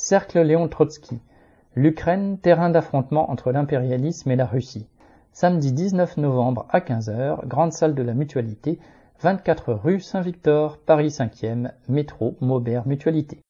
Cercle Léon Trotsky. L'Ukraine, terrain d'affrontement entre l'impérialisme et la Russie. Samedi 19 novembre à 15h, grande salle de la Mutualité, 24 rue Saint-Victor, Paris 5e, métro Maubert Mutualité.